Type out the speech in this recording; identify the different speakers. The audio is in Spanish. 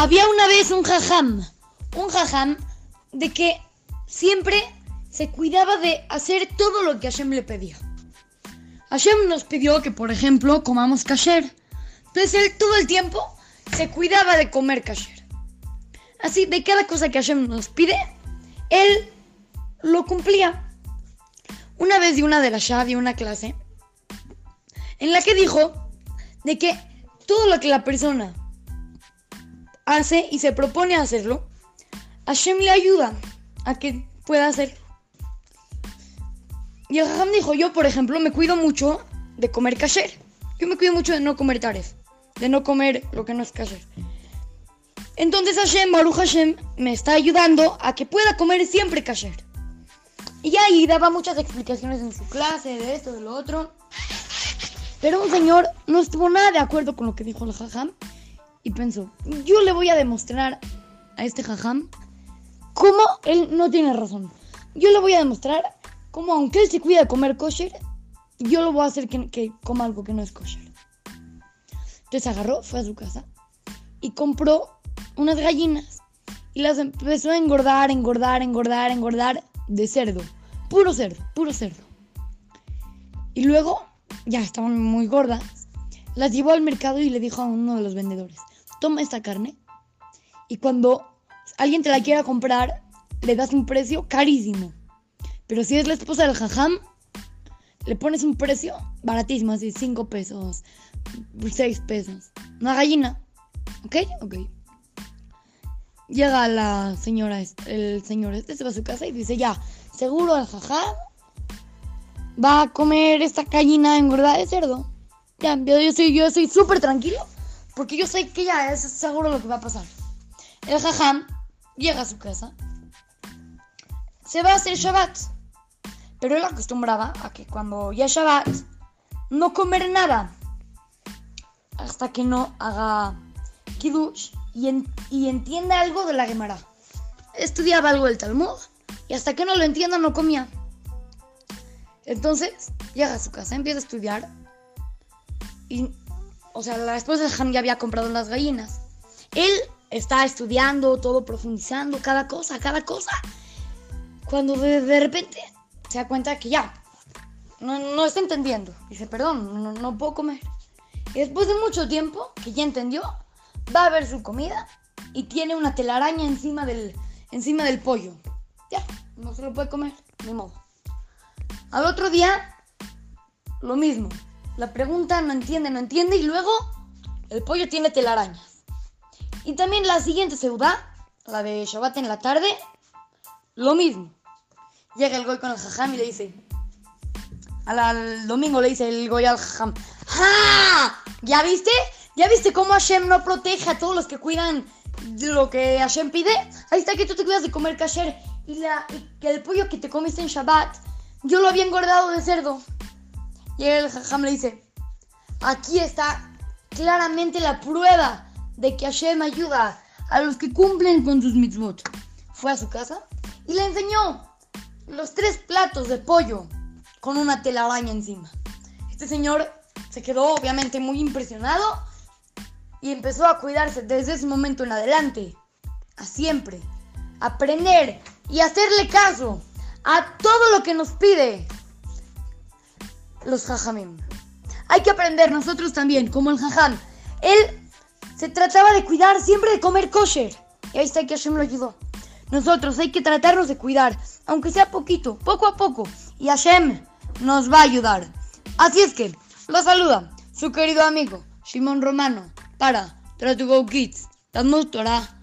Speaker 1: Había una vez un jajam, un jajam de que siempre se cuidaba de hacer todo lo que Hashem le pedía. Hashem nos pidió que, por ejemplo, comamos kasher. Entonces él todo el tiempo se cuidaba de comer kasher. Así, de cada cosa que Hashem nos pide, él lo cumplía. Una vez dio una de la Shah, dio una clase, en la que dijo de que todo lo que la persona hace y se propone hacerlo, Hashem le ayuda a que pueda hacerlo. Y el Jajam dijo, yo por ejemplo me cuido mucho de comer kasher. Yo me cuido mucho de no comer taref, de no comer lo que no es kasher. Entonces Hashem, Baruch Hashem, me está ayudando a que pueda comer siempre kasher. Y ahí daba muchas explicaciones en su clase, de esto, de lo otro. Pero un señor no estuvo nada de acuerdo con lo que dijo el jajam y pensó, yo le voy a demostrar a este jajam cómo él no tiene razón. Yo le voy a demostrar cómo aunque él se cuida de comer kosher, yo lo voy a hacer que, coma algo que no es kosher. Entonces agarró, fue a su casa y compró unas gallinas y las empezó a engordar, engordar, engordar, engordar de cerdo. Puro cerdo, puro cerdo. Y luego, ya estaban muy gordas, las llevó al mercado y le dijo a uno de los vendedores, toma esta carne y cuando alguien te la quiera comprar, le das un precio carísimo. Pero si es la esposa del jajam, le pones un precio baratísimo, así 5 pesos, 6 pesos. Una gallina. ¿Ok? Ok. Llega la señora, el señor este se va a su casa y dice, ya, seguro el jajam va a comer esta gallina engordada de cerdo. Ya, yo, soy yo soy súper tranquilo porque yo sé que ya es seguro lo que va a pasar. El jajam llega a su casa, se va a hacer Shabbat, pero él acostumbraba a que cuando ya es Shabbat no comer nada hasta que no haga Kiddush y, y entienda algo de la Gemara. Estudiaba algo del Talmud y hasta que no lo entienda no comía. Entonces llega a su casa, empieza a estudiar y, o sea, la esposa de Han ya había comprado las gallinas. Él está estudiando, todo profundizando, cada cosa, cada cosa. Cuando de, repente se da cuenta que ya, no, no está entendiendo. Dice, perdón, no, no puedo comer. Y después de mucho tiempo, que ya entendió, va a ver su comida y tiene una telaraña encima del, encima del pollo. Ya, no se lo puede comer, ni modo. Al otro día, lo mismo. La pregunta no entiende, no entiende y luego el pollo tiene telarañas. Y también la siguiente ciudad, la de Shabbat en la tarde, lo mismo. Llega el goy con el jajam y le dice, al, domingo le dice el goy al jajam, ¡Ja! ¿Ya viste? ¿Ya viste cómo Hashem no protege a todos los que cuidan de lo que Hashem pide? Ahí está que tú te cuidas de comer kasher y, la, que el pollo que te comiste en Shabbat, yo lo había engordado de cerdo. Y el jajam le dice, aquí está claramente la prueba de que Hashem ayuda a los que cumplen con sus mitzvot. Fue a su casa y le enseñó los tres platos de pollo con una telaraña encima. Este señor se quedó obviamente muy impresionado y empezó a cuidarse desde ese momento en adelante, a siempre, aprender y hacerle caso a todo lo que nos pide los jajamim. Hay que aprender nosotros también, como el jajam. Él se trataba de cuidar siempre de comer kosher. Y ahí está que Hashem lo ayudó. Nosotros hay que tratarnos de cuidar, aunque sea poquito, poco a poco. Y Hashem nos va a ayudar. Así es que, lo saluda su querido amigo Shimon Romano para Try to Go Kids, Talmud Torah.